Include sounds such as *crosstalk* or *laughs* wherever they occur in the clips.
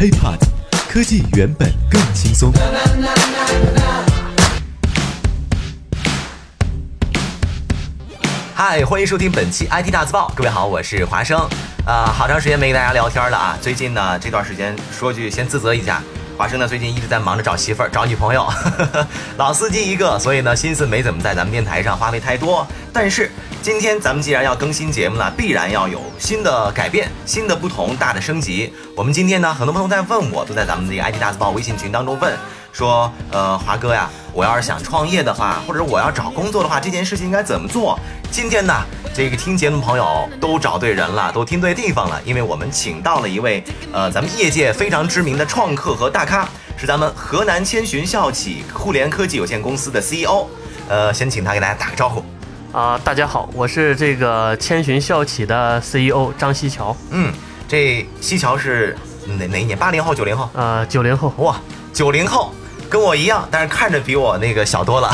HiPod，科技原本更轻松。嗨，欢迎收听本期 IT 大字报。各位好，我是华生。啊、好长时间没跟大家聊天了啊。最近呢，这段时间说句先自责一下，华生呢最近一直在忙着找媳妇儿、找女朋友，*laughs* 老司机一个，所以呢心思没怎么在咱们电台上花费太多。但是今天咱们既然要更新节目了，必然要有新的改变、新的不同、大的升级。我们今天呢，很多朋友在问我，都在咱们这个 IT 大字报微信群当中问。说，呃，华哥呀，我要是想创业的话，或者我要找工作的话，这件事情应该怎么做？今天呢，这个听节目的朋友都找对人了，都听对地方了，因为我们请到了一位，呃，咱们业界非常知名的创客和大咖，是咱们河南千寻校企互联科技有限公司的 CEO。呃，先请他给大家打个招呼。啊、大家好，我是这个千寻校企的 CEO 张西桥，嗯，这西桥是哪哪一年？八零后、九零后？呃，九零后，哇，九零后跟我一样，但是看着比我那个小多了。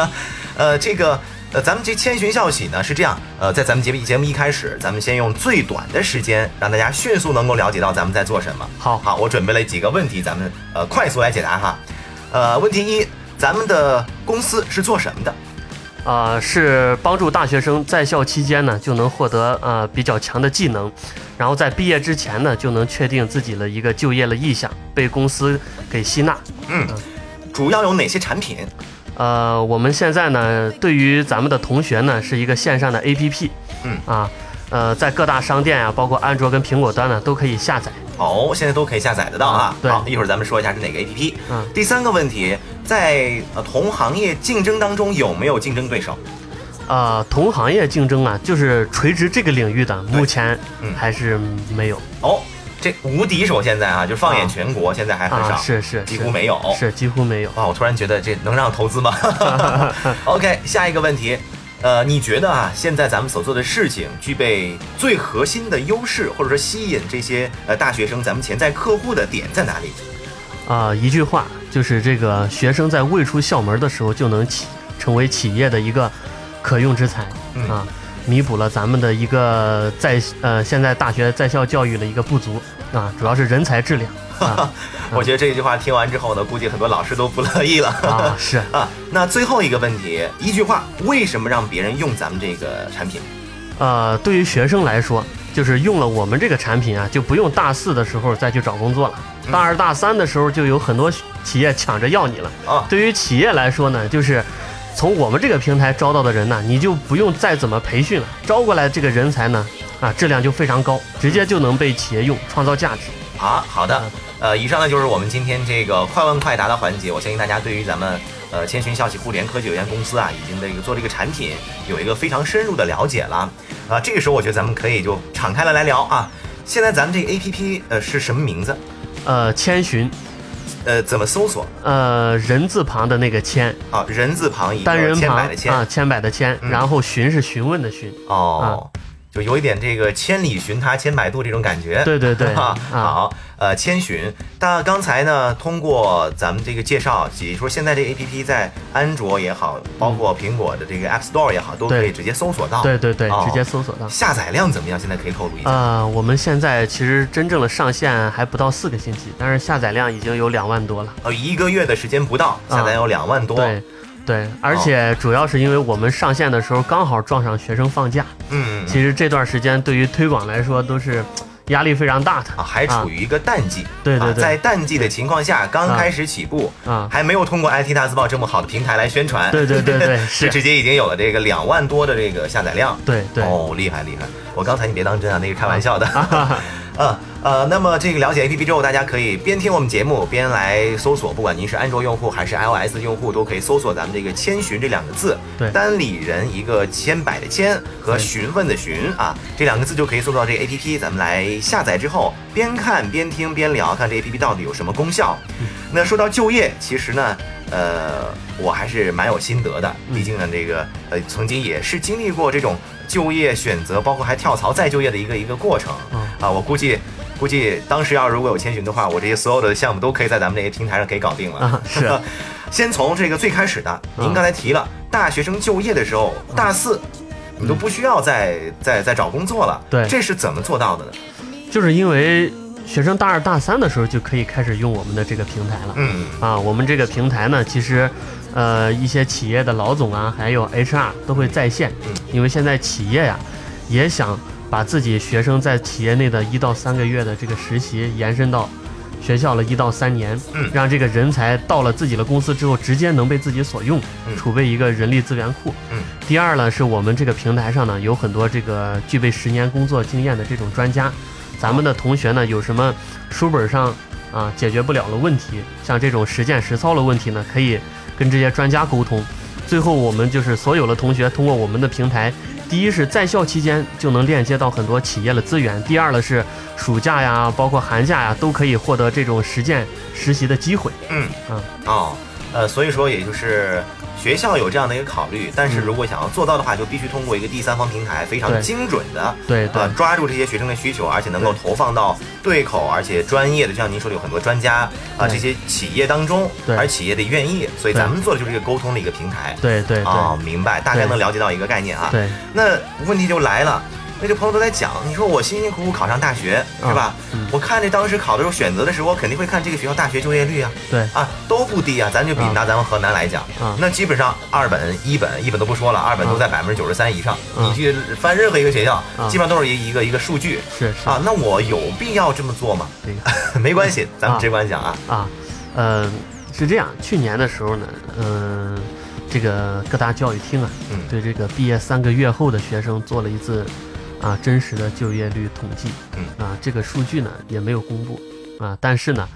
*laughs* 呃，这个呃，咱们这千寻校企呢是这样，呃，在咱们节目节目一开始，咱们先用最短的时间让大家迅速能够了解到咱们在做什么。好好，我准备了几个问题，咱们呃快速来解答哈。呃，问题一，咱们的公司是做什么的？呃，是帮助大学生在校期间呢就能获得呃比较强的技能，然后在毕业之前呢就能确定自己的一个就业的意向，被公司给吸纳。嗯，主要有哪些产品？呃，我们现在呢，对于咱们的同学呢，是一个线上的 APP，嗯啊，呃，在各大商店啊，包括安卓跟苹果端呢，都可以下载。哦，现在都可以下载得到啊。对好，一会儿咱们说一下是哪个 APP。嗯第三个问题，在呃同行业竞争当中有没有竞争对手？呃，同行业竞争啊，就是垂直这个领域的，目前嗯还是没有。哦，这无敌手现在啊，就放眼全国，现在还很少，啊，是是几乎没有。是几乎没有。哇，我突然觉得这能让投资吗？*laughs* OK，下一个问题，呃，你觉得啊，现在咱们所做的事情具备最核心的优势，或者说吸引这些呃大学生、咱们潜在客户的点在哪里？啊、一句话就是这个学生在未出校门的时候就能企成为企业的一个可用之才嗯啊，弥补了咱们的一个在呃现在大学在校教育的一个不足啊，主要是人才质量啊 *laughs* 我觉得这句话听完之后呢，估计很多老师都不乐意了。啊是 *laughs* 啊，那最后一个问题，一句话，为什么让别人用咱们这个产品？呃，对于学生来说，就是用了我们这个产品啊，就不用大四的时候再去找工作了，嗯大二大三的时候就有很多企业抢着要你了。啊，对于企业来说呢，就是从我们这个平台招到的人呢，你就不用再怎么培训了，招过来这个人才呢，啊，质量就非常高，直接就能被企业用，创造价值。好，好的，呃，以上呢就是我们今天这个快问快答的环节。我相信大家对于咱们呃千寻校企互联科技有限公司啊，已经这个做这个产品有一个非常深入的了解了。啊、这个时候我觉得咱们可以就敞开了来聊啊。现在咱们这个 A P P 呃是什么名字？呃，千寻，呃，怎么搜索呃，人字旁的那个千，啊？人字旁一个千百的千、啊，千百的千，嗯然后询是询问的询。哦。就有一点这个千里寻他千百度这种感觉，对对对 *laughs* 好，呃，千寻。那刚才呢，通过咱们这个介绍，说现在这 A P P 在安卓也好，包括苹果的这个 App Store 也好，都可以直接搜索到。对对对，哦直接搜索到。下载量怎么样？现在可以透露一下。呃，我们现在其实真正的上线还不到四个星期，但是下载量已经有两万多了。呃，一个月的时间不到，下载有两万多。对，而且主要是因为我们上线的时候刚好撞上学生放假，嗯，嗯其实这段时间对于推广来说都是压力非常大的啊，还处于一个淡季。啊，对对对在淡季的情况下，刚开始起步，啊。还没有通过 IT 大字报这么好的平台来宣传。对对对对 *laughs* 是直接已经有了这个两万多的这个下载量。对对，哦，厉害厉害！我刚才你别当真啊，那个开玩笑的。啊嗯 *laughs* 呃，那么这个了解 APP 之后，大家可以边听我们节目边来搜索，不管您是安卓用户还是 iOS 用户，都可以搜索咱们这个“千寻”这两个字，对单里人一个千百的千和询问的询啊，这两个字就可以搜到这个 APP。咱们来下载之后，边看边听边聊，看这 APP 到底有什么功效。那说到就业，其实呢，呃，我还是蛮有心得的，毕竟呢，这个呃，曾经也是经历过这种就业选择，包括还跳槽再就业的一个一个过程。嗯啊，我估计估计当时要如果有千寻的话，我这些所有的项目都可以在咱们这些平台上给搞定了。啊是 *laughs* 先从这个最开始的，您刚才提了，大学生就业的时候，大四。你都不需要再再再找工作了，对这是怎么做到的呢？就是因为学生大二大三的时候就可以开始用我们的这个平台了。嗯啊，我们这个平台呢，其实，呃，一些企业的老总啊，还有 HR 都会在线，嗯因为现在企业呀，也想把自己学生在企业内的一到三个月的这个实习延伸到学校了一到三年，嗯让这个人才到了自己的公司之后，直接能被自己所用，嗯储备一个人力资源库。嗯第二呢，是我们这个平台上呢有很多这个具备十年工作经验的这种专家，咱们的同学呢有什么书本上啊解决不了的问题，像这种实践实操的问题呢，可以跟这些专家沟通。最后我们就是所有的同学通过我们的平台，第一是在校期间就能链接到很多企业的资源，第二呢是暑假呀，包括寒假呀，都可以获得这种实践实习的机会。嗯嗯哦，呃，所以说也就是学校有这样的一个考虑，但是嗯。如果想要做到的话，就必须通过一个第三方平台，非常精准的。对抓住这些学生的需求，而且能够投放到对口而且专业的，就像您说的，有很多专家啊、对。这些企业当中，对。而企业得愿意，所以咱们做的就是一个沟通的一个平台。对对对、啊、明白，大概能了解到一个概念啊。对，那问题就来了，那这朋友都在讲，你说我辛辛苦苦考上大学，是吧？嗯我看这当时考的时候选择的时候，我肯定会看这个学校大学就业率啊，对啊都不低啊。咱就比啊拿咱们河南来讲，啊那基本上二本、一本、一本都不说了，二本都在百分之九十三以上。啊你去翻任何一个学校，啊基本上都是一一个一个数据是是啊。那我有必要这么做吗？*laughs* 没关系，咱们啊直观讲啊。啊，呃，是这样，去年的时候呢，嗯、这个各大教育厅啊，嗯对这个毕业三个月后的学生做了一次啊真实的就业率统计，嗯啊，这个数据呢也没有公布啊，但是呢，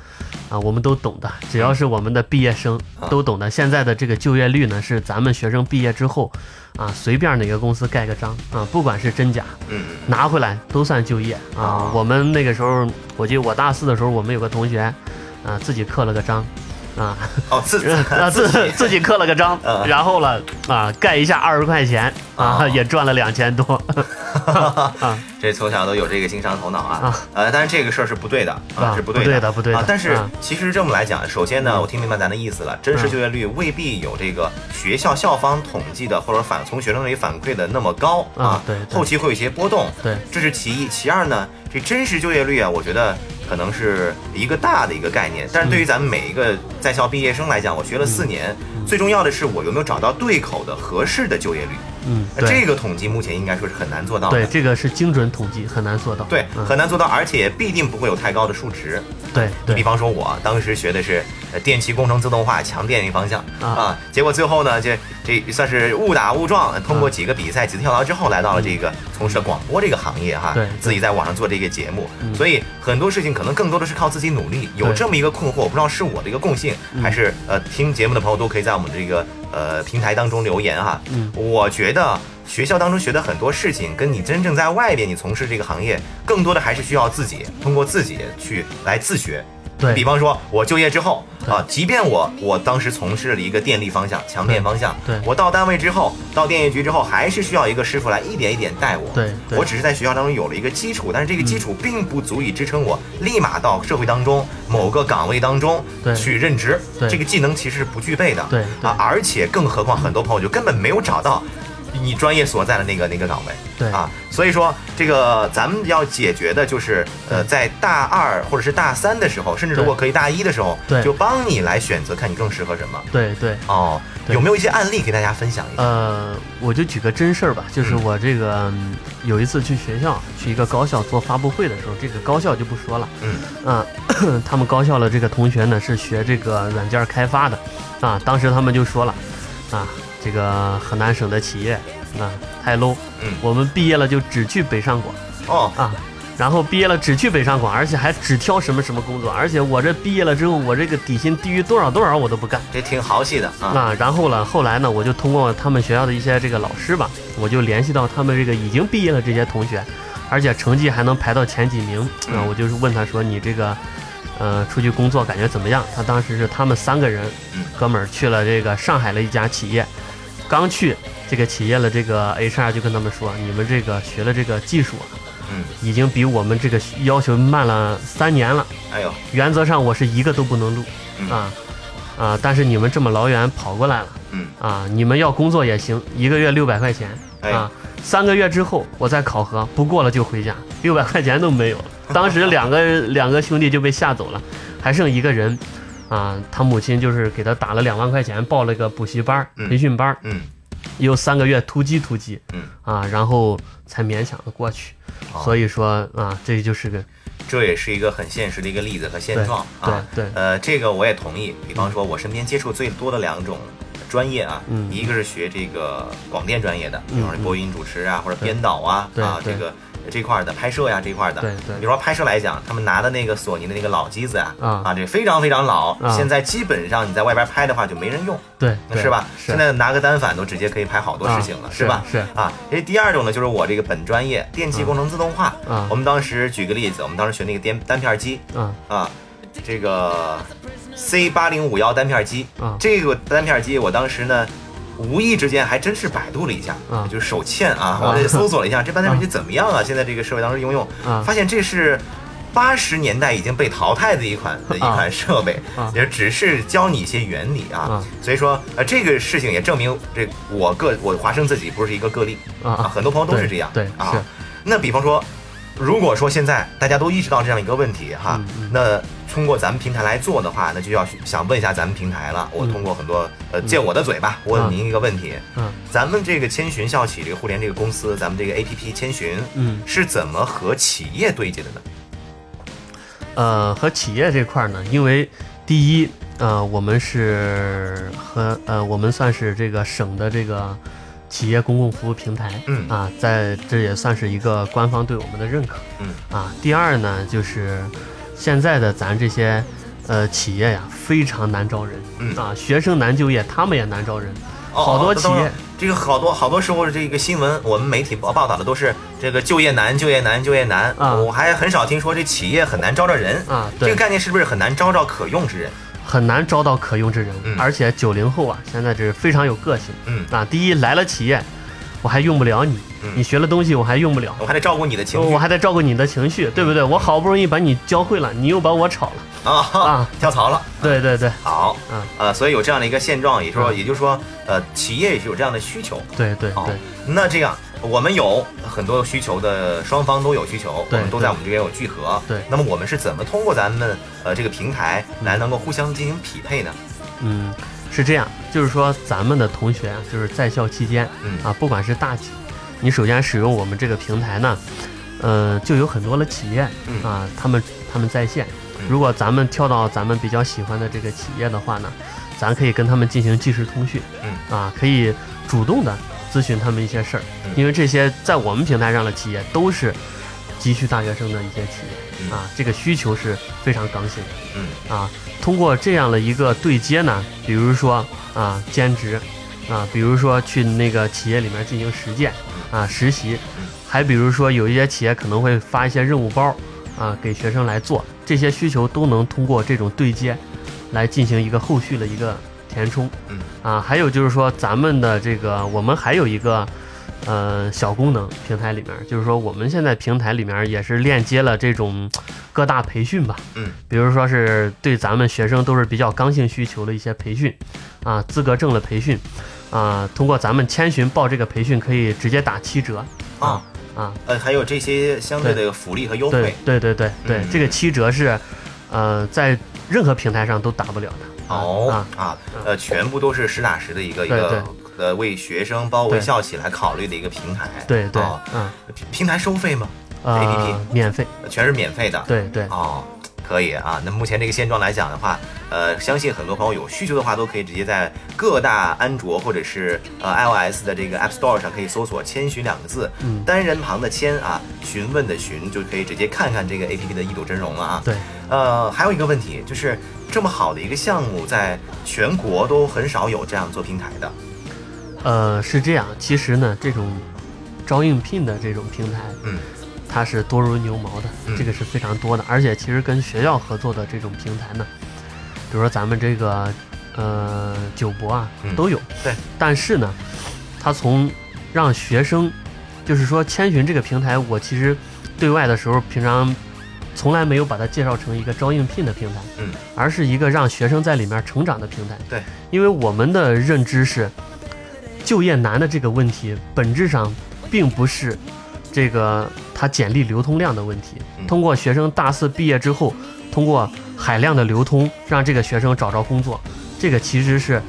啊，我们都懂的，只要是我们的毕业生啊都懂的，现在的这个就业率呢是咱们学生毕业之后啊，随便哪个公司盖个章啊，不管是真假，嗯拿回来都算就业啊啊。我们那个时候，我记得我大四的时候，我们有个同学，啊，自己刻了个章，啊，哦，自啊 *laughs* 自自己刻了个章嗯，然后了啊，盖一下二十块钱啊啊，也赚了两千多啊。*laughs* 这从小都有这个经商头脑啊。啊，呃，但是这个事儿是不对的啊，啊是不对的。不对的啊。但是啊。其实这么来讲，首先呢，嗯我听明白咱的意思了，真实就业率未必有这个学校校方统计的或者反从学生那里反馈的那么高啊对对。后期会有一些波动，对。这是其一。其二呢，这真实就业率啊，我觉得可能是一个大的一个概念，但是对于咱们每一个在校毕业生来讲，我学了四年，最重要的是我有没有找到对口的合适的就业率。嗯，这个统计目前应该说是很难做到的。对，这个是精准统计，很难做到。对，嗯很难做到，而且必定不会有太高的数值。对对你比方说，我当时学的是呃电气工程自动化强电那方向啊啊，结果最后呢，这这算是误打误撞，通过几个比赛、几次跳槽之后，来到了这个从事了广播这个行业哈对，自己在网上做这个节目，嗯所以很多事情可能更多的是靠自己努力。有这么一个困惑，我不知道是我的一个共性，嗯还是呃听节目的朋友都可以在我们这个呃平台当中留言哈。嗯我觉得学校当中学的很多事情，跟你真正在外边你从事这个行业，更多的还是需要自己通过自己去来自学。对。比方说，我就业之后啊，即便我我当时从事了一个电力方向、强电方向，对。对。我到单位之后，到电业局之后，还是需要一个师傅来一点一点带我。对对。我只是在学校当中有了一个基础，但是这个基础并不足以支撑我立马到社会当中某个岗位当中去任职。对。这个技能其实是不具备的。对对。啊，而且更何况很多朋友就根本没有找到你专业所在的那个那个岗位。对啊，所以说这个咱们要解决的就是，呃，在大二或者是大三的时候，甚至如果可以大一的时候，对就帮你来选择，看你更适合什么。对对。哦，对有没有一些案例给大家分享一下？呃，我就举个真事儿吧，就是嗯我这个、嗯有一次去学校，去一个高校做发布会的时候，这个高校就不说了，嗯嗯、*coughs* 他们高校的这个同学呢是学这个软件开发的，啊，当时他们就说了，啊，这个河南省的企业啊太 low，嗯我们毕业了就只去北上广哦，啊。然后毕业了只去北上广，而且还只挑什么什么工作，而且我这毕业了之后，我这个底薪低于多少多少我都不干。这挺豪气的啊。啊，然后了，后来呢，我就通过他们学校的一些这个老师吧，我就联系到他们这个已经毕业了这些同学，而且成绩还能排到前几名啊、嗯我就是问他说你这个，呃，出去工作感觉怎么样？他当时是他们三个人嗯，哥们儿去了这个上海的一家企业，刚去这个企业的这个 HR 就跟他们说，你们这个学了这个技术啊，嗯，已经比我们这个要求慢了三年了。哎呦，原则上我是一个都不能录嗯。啊啊！但是你们这么老远跑过来了嗯，啊，你们要工作也行，一个月六百块钱哎。啊，三个月之后我再考核，不过了就回家，六百块钱都没有了。当时两个两个兄弟就被吓走了，还剩一个人，啊，他母亲就是给他打了两万块钱，报了个补习班培训班儿，嗯，又三个月突击突击，嗯啊，然后才勉强的过去。所以说啊，这就是个这也是一个很现实的一个例子和现状啊。对对呃，这个我也同意。比方说，我身边接触最多的两种专业啊，嗯一个是学这个广电专业的，比嗯方说播音主持啊，或者编导啊，啊，这个这块儿的拍摄呀这块儿的。对对比如说拍摄来讲，他们拿的那个索尼的那个老机子啊，啊啊，这非常非常老，啊现在基本上你在外边拍的话就没人用。对，是吧？现在拿个单反都直接可以拍好多事情了，啊是吧？是是啊。这第二种呢，就是我这个本专业电气工程自动化。啊我们当时举个例子，我们当时学那个单单片机啊啊，这个 C 八零五幺单片机啊这个单片机我当时呢。无意之间还真是百度了一下，啊就是手欠啊，啊我也搜索了一下这单片机怎么样啊？现在这个社会当中应用，啊发现这是八十年代已经被淘汰的一款的一款设备啊，也只是教你一些原理啊啊。所以说，呃，这个事情也证明这我个我华生自己不是一个个例啊啊，很多朋友都是这样。啊。那比方说，如果说现在大家都意识到这样一个问题哈那通过咱们平台来做的话，那就要想问一下咱们平台了。我嗯通过很多呃借我的嘴吧，问您一个问题：嗯。咱们这个千寻校企这个互联这个公司，咱们这个 APP 千寻嗯。是怎么和企业对接的呢？呃，和企业这块儿呢，因为第一，呃，我们是和呃，我们算是这个省的这个企业公共服务平台，嗯啊，在这也算是一个官方对我们的认可，嗯啊。第二呢，就是现在的咱这些呃企业呀，非常难招人，嗯啊，学生难就业，他们也难招人，哦好多企业这个好多好多时候这个新闻，我们媒体报报道的都是这个就业难、就业难、就业难。啊我还很少听说这企业很难招着人。啊，这个，概念是不是很难招着可用之人？很难招到可用之人，嗯。而且九零后啊，现在这是非常有个性。嗯，啊，第一来了企业，我还用不了你，嗯。你学了东西我还用不了，我还得照顾你的情绪。我还得照顾你的情绪，对不对？我好不容易把你教会了，你又把我炒了，啊啊。跳槽了。对对对。好，嗯呃，所以有这样的一个现状，也就是说，嗯。也就是说，呃，企业也是有这样的需求。哦对对对，那这样，我们有很多需求的，双方都有需求，我对们都在我们这边有聚合。对那么我们是怎么通过咱们呃这个平台来能够互相进行匹配呢？嗯，是这样，就是说咱们的同学啊，就是在校期间嗯啊，不管是大几，你首先使用我们这个平台呢，呃，就有很多的企业嗯啊，他们他们在线嗯。如果咱们跳到咱们比较喜欢的这个企业的话呢，咱可以跟他们进行即时通讯，嗯啊，可以主动的咨询他们一些事儿。嗯，因为这些在我们平台上的企业都是急需大学生的一些企嗯。业啊，这个需求是非常刚性的。嗯。啊，通过这样的一个对接呢，比如说啊兼职，啊，比如说去那个企业里面进行实践啊实习嗯，还比如说有一些企业可能会发一些任务包啊给学生来做，这些需求都能通过这种对接来进行一个后续的一个填充。嗯啊，还有就是说咱们的这个我们还有一个。呃，小功能平台里面，就是说我们现在平台里面也是链接了这种各大培训吧，嗯比如说是对咱们学生都是比较刚性需求的一些培训，啊，资格证的培训，啊，通过咱们千寻报这个培训可以直接打七折，啊啊，呃，还有这些相对的福利和优惠。对对对对，嗯这个七折是，呃，在任何平台上都打不了的，哦啊，啊，呃，全部都是实打实的一个一个呃为学生包括为校企来考虑的一个平台。对对，哦嗯，平平台收费吗？呃 APP，免费，全是免费的。对对。哦，可以啊。那目前这个现状来讲的话，呃，相信很多朋友有需求的话，都可以直接在各大安卓或者是呃 iOS 的这个 App Store 上可以搜索“千寻”两个字，嗯。单人旁的千啊，询问的询，就可以直接看看这个 APP 的一睹真容了啊。对，呃，还有一个问题就是，这么好的一个项目，在全国都很少有这样做平台的。呃，是这样，其实呢，这种招应聘的这种平台，嗯它是多如牛毛的，嗯这个是非常多的。而且其实跟学校合作的这种平台呢，比如说咱们这个呃九博啊嗯都有。对。但是呢，它从让学生，就是说千寻这个平台，我其实对外的时候，平常从来没有把它介绍成一个招应聘的平台，嗯，而是一个让学生在里面成长的平台。对，因为我们的认知是，就业难的这个问题，本质上并不是这个它简历流通量的问题嗯。通过学生大四毕业之后，通过海量的流通，让这个学生找着工作，这个其实是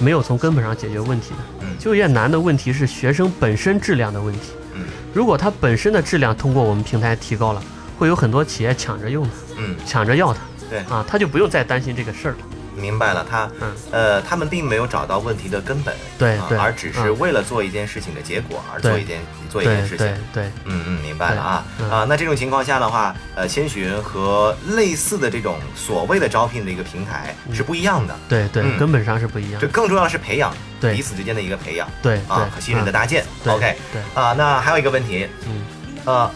没有从根本上解决问题的。嗯就业难的问题是学生本身质量的问题。嗯如果它本身的质量通过我们平台提高了，会有很多企业抢着用它，嗯，抢着要它。对。啊，他就不用再担心这个事儿了。明白了，他嗯。呃，他们并没有找到问题的根本，啊对对而只是嗯。为了做一件事情的结果而做一件做一件事情。对，嗯嗯，明白了啊。嗯。啊，那这种情况下的话，呃，千寻和类似的这种所谓的招聘的一个平台是不一样的，对对，嗯。根本上是不一样这。更重要的是培养对。彼此之间的一个培养对对啊和信任的嗯。搭建。对 OK 对，啊，那还有一个问题，嗯，呃，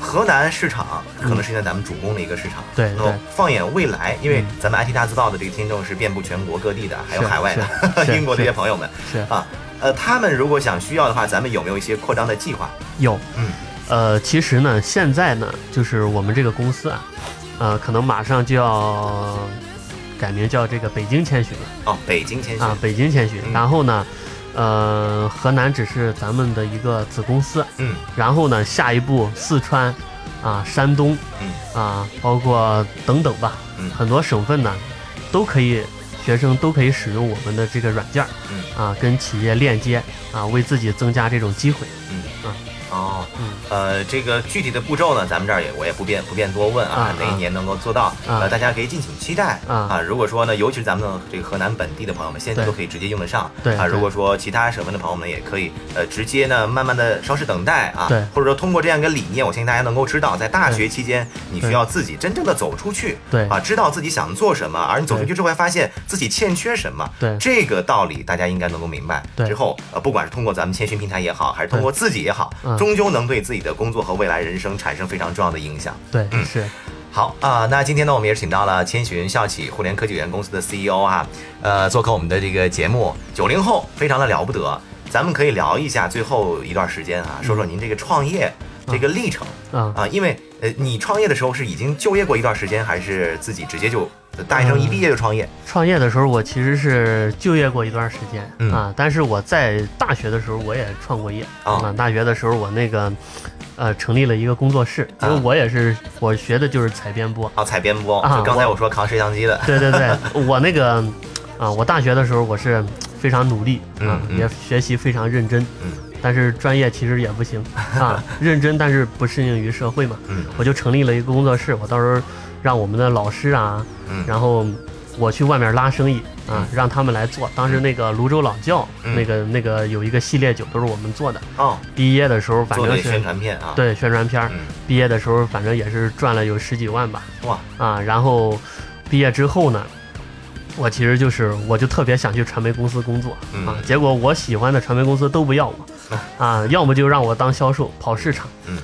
河南市场可能是现在咱们主攻的一个市场。那么对对。放眼未来，因为嗯。咱们 IT 大字报的这个听众是遍布全国各地的，还有海外的 *laughs* 英国这些朋友们。是啊。呃，他们如果想需要的话，咱们有没有一些扩张的计划？有，嗯，呃，其实呢，现在呢，就是我们这个公司啊，呃，可能马上就要改名叫这个北京千寻了。哦，北京千寻啊，北京千寻。嗯。然后呢，呃，河南只是咱们的一个子公司，嗯。然后呢，下一步四川啊、山东嗯。啊，包括等等吧，嗯。很多省份呢都可以，学生都可以使用我们的这个软件儿嗯。啊，跟企业链接啊，为自己增加这种机会。嗯。啊哦，嗯呃，这个具体的步骤呢，咱们这儿也我也不便不便多问啊啊，哪一年能够做到？呃，啊大家可以敬请期待啊。如果说呢，尤其是咱们这个河南本地的朋友们，现在都可以直接用得上。啊，对。啊如果说其他省份的朋友们也可以呃直接呢，慢慢的稍事等待啊，对。或者说通过这样一个理念，我相信大家能够知道，在大学期间，你需要自己真正的走出去，对。啊，知道自己想做什么，而你走出去之后，会发现自己欠缺什么。对。这个道理大家应该能够明白。对。之后呃，不管是通过咱们千寻平台也好，还是通过自己也好，嗯终究能对自己的工作和未来人生产生非常重要的影响。对，嗯是，好啊、那今天呢，我们也是请到了千寻校企互联科技有限公司的 CEO 啊，呃，做客我们的这个节目。九零后非常的了不得，咱们可以聊一下最后一段时间啊，说说您这个创业这个历程啊、啊，因为呃，你创业的时候是已经就业过一段时间，还是自己直接就大学生一毕业就创业？创业的时候，我其实是就业过一段时间、嗯啊，但是我在大学的时候我也创过业哦啊。大学的时候我那个呃成立了一个工作室，因为啊我也是我学的就是采编播。啊，采编播，啊就刚才我我说扛摄像机的，对对对，*laughs* 我那个啊，我大学的时候我是非常努力啊，也学习非常认真，嗯但是专业其实也不行 *laughs* 啊，认真但是不适应于社会嘛，嗯。我就成立了一个工作室，我到时候让我们的老师啊，嗯。然后我去外面拉生意啊嗯，让他们来做。当时那个泸州老窖，嗯。那个那个有一个系列酒都是我们做的。哦，毕业的时候反正是宣是传片啊，，对宣传片，嗯，毕业的时候反正也是赚了有十几万吧。哇，啊。然后毕业之后呢，我其实就是我就特别想去传媒公司工作嗯啊，结果我喜欢的传媒公司都不要我啊，要么就让我当销售跑市场。嗯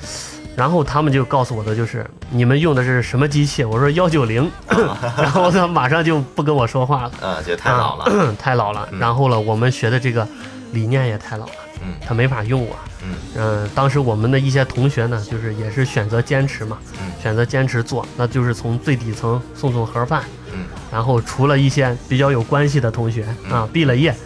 然后他们就告诉我的就是你们用的是什么机器？我说幺九零，*laughs* 然后他马上就不跟我说话了。啊，觉得太老了，啊太老了。嗯然后了，我们学的这个理念也太老了，嗯他没法用我。嗯嗯、当时我们的一些同学呢，就是也是选择坚持嘛，嗯选择坚持做，那就是从最底层送送盒饭，嗯然后除了一些比较有关系的同学嗯啊，毕了业，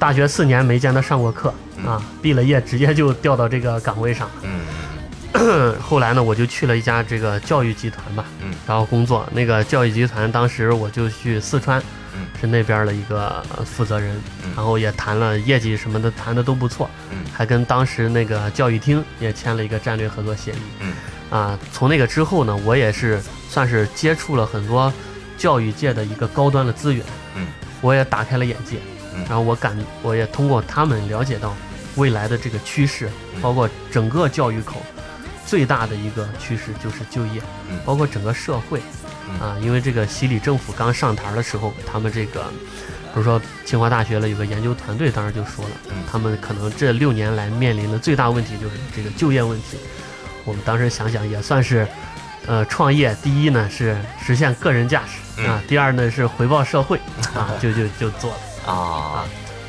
大学四年没见他上过课嗯啊，毕了业直接就调到这个岗位上。嗯 *clears throat* 后来呢，我就去了一家这个教育集团吧，嗯然后工作。那个教育集团当时我就去四川，嗯是那边的一个呃负责人，嗯然后也谈了业绩什么的，谈的都不错，嗯还跟当时那个教育厅也签了一个战略合作协议。嗯啊，从那个之后呢，我也是算是接触了很多教育界的一个高端的资源，嗯。我也打开了眼界，嗯。然后我感我也通过他们了解到未来的这个趋势，嗯。包括整个教育口最大的一个趋势就是就业，嗯。包括整个社会。嗯。啊，因为这个习李政府刚上台的时候，他们这个比如说清华大学了有个研究团队，当时就说了，嗯。他们可能这六年来面临的最大问题就是这个就业问题。我们当时想想也算是，呃，创业第一呢是实现个人价值嗯啊，第二呢是回报社会啊，*laughs* 就就就做了。啊，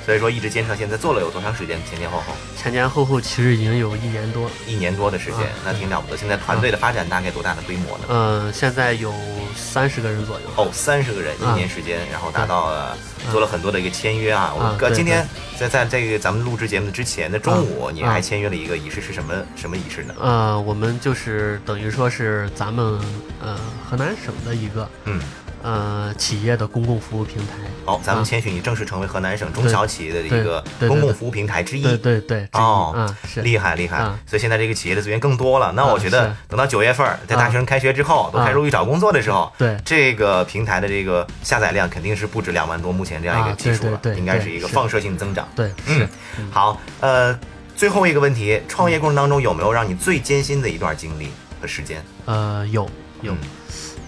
所所以说一直坚持到现在，做了有多长时间？前前后后前前后后其实已经有一年多，一年多的时间啊，那挺了不得。现在团队的发展大概多大的规模呢？呃，现在有三十个人左右。哦，三十个人，一啊年时间，然后达到了做了很多的一个签约啊。我哥今天在在这个咱们录制节目的之前的中午，你啊还签约了一个仪式，是什么什么仪式呢？呃，我们就是等于说是咱们呃河南省的一个嗯，呃企业的公共服务平台。好，咱们啊。千寻已正式成为河南省中小企业的一个公共服务平台之一。对对对，哦啊是。厉害厉害。啊，所以现在这个企业的资源更多了。那啊我觉得等到九月份，在大学生开学之后，都开始陆续找工作的时候，对。这个平台的这个下载量肯定是不止两万多，目前这样一个啊基数了，应该是一个放射性增长。对嗯，好，呃，最后一个问题，创业过程当中有没有让你最艰辛的一段经历和时间？呃有有。嗯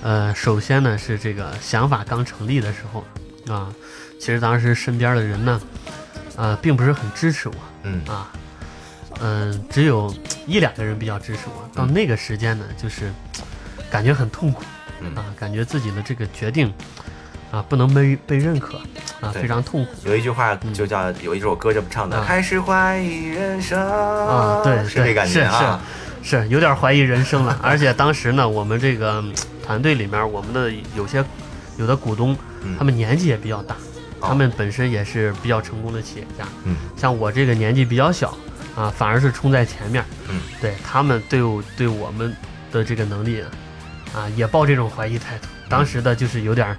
呃，首先呢是这个想法刚成立的时候啊，其实当时身边的人呢，呃，并不是很支持我嗯。啊，嗯、只有一两个人比较支持我。到那个时间呢，就是感觉很痛苦嗯。啊，感觉自己的这个决定啊不能被被认可啊，非常痛苦。有一句话就叫有一首歌这么唱的，啊。开始怀疑人生。啊，对，是这感觉啊。是是是有点怀疑人生了。*laughs* 而且当时呢，我们这个嗯团队里面，我们的有些有的股东，嗯。他们年纪也比较大，哦。他们本身也是比较成功的企业家。嗯。像我这个年纪比较小啊，反而是冲在前面。嗯，对他们对我对我们的这个能力啊，也抱这种怀疑态度。当时的就是有点儿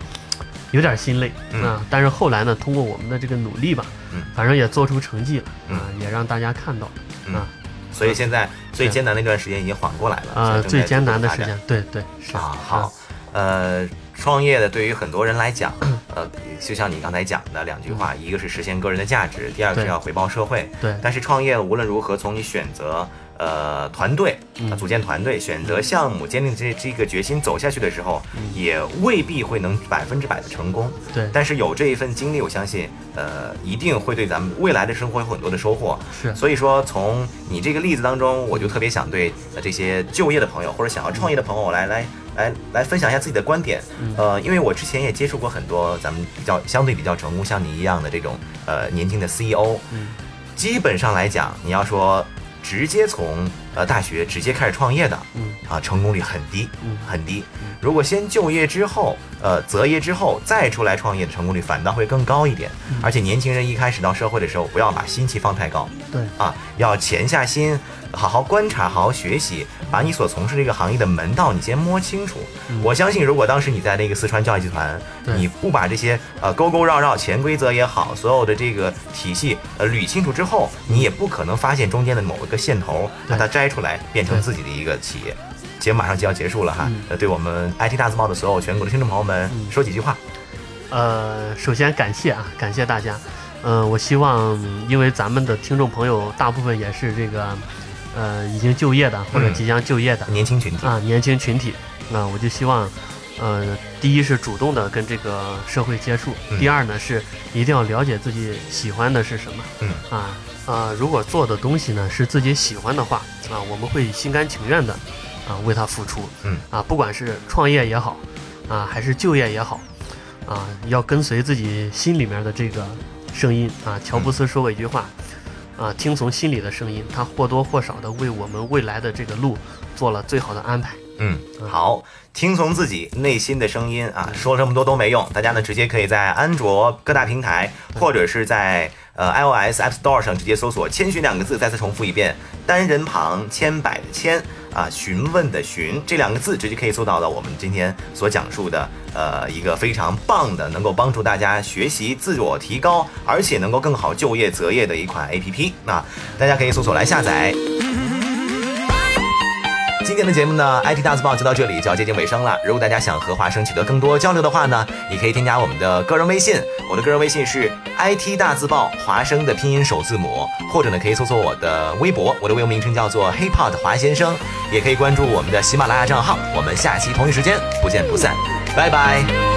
有点儿心累嗯。啊，但是后来呢，通过我们的这个努力吧，嗯。反正也做出成绩了嗯。啊，也让大家看到了啊所以现在最艰难的一段时间已经缓过来了。最艰难的时间，对对是啊，好，呃，创业的对于很多人来讲，呃，就像你刚才讲的两句话，一个是实现个人的价值，第二个是要回报社会。对但是创业无论如何，从你选择呃团队、嗯呃组建团队、选择项目、坚定这这个决心走下去的时候，也未必会能百分之百的成功。嗯对但是有这一份经历，我相信，呃，一定会对咱们未来的生活有很多的收获。是所以说，从你这个例子当中，我就特别想对呃这些就业的朋友或者想要创业的朋友来来来来分享一下自己的观点。嗯。呃，因为我之前也接触过很多咱们比较相对比较成功，像你一样的这种呃年轻的 CEO，嗯。基本上来讲，你要说直接从呃大学直接开始创业的，嗯。啊，成功率很低，嗯。很低。如果先就业之后，呃，择业之后再出来创业的成功率反倒会更高一点。嗯。而且年轻人一开始到社会的时候，不要把心气放太高。对。啊，要潜下心，好好观察，好好学习，把你所从事这个行业的门道你先摸清楚。我相信，如果当时你在那个四川教育集团，你不把这些呃勾勾绕绕、潜规则也好，所有的这个体系呃捋清楚之后，你也不可能发现中间的某一个线头，把它摘出来，变成自己的一个企业。节目马上就要结束了哈，嗯呃，对我们 IT 大字报的所有全国的听众朋友们嗯说几句话。呃，首先感谢啊，感谢大家。嗯、我希望，因为咱们的听众朋友大部分也是这个，呃，已经就业的或者嗯。即将就业的、年轻群体，啊，年轻群体。啊，我就希望，呃，第一是主动的跟这个社会接触，嗯。第二呢是一定要了解自己喜欢的是什么，嗯。啊啊，如果做的东西呢是自己喜欢的话啊，我们会心甘情愿的啊为它付出，嗯。啊，不管是创业也好，啊还是就业也好，啊，要跟随自己心里面的这个声音啊。乔布斯说过一句话，啊，听从心里的声音，他或多或少的为我们未来的这个路做了最好的安排。嗯，好，听从自己内心的声音啊，说了这么多都没用，大家呢直接可以在安卓各大平台，或者是在呃 iOS App Store 上直接搜索“千寻”两个字，再次重复一遍，单人旁千百的千啊，询问的询这两个字，直接可以搜到了我们今天所讲述的呃一个非常棒的，能够帮助大家学习、自我提高，而且能够更好就业择业的一款 APP 那，大家可以搜索来下载。今天的节目呢，IT 大字报就到这里，就要接近尾声了。如果大家想和华生取得更多交流的话呢，你可以添加我们的个人微信，我的个人微信是 IT 大字报华生的拼音首字母，或者呢可以搜索我的微博，我的微博名称叫做 HipHop 华先生，也可以关注我们的喜马拉雅账号。我们下期同一时间不见不散，拜拜。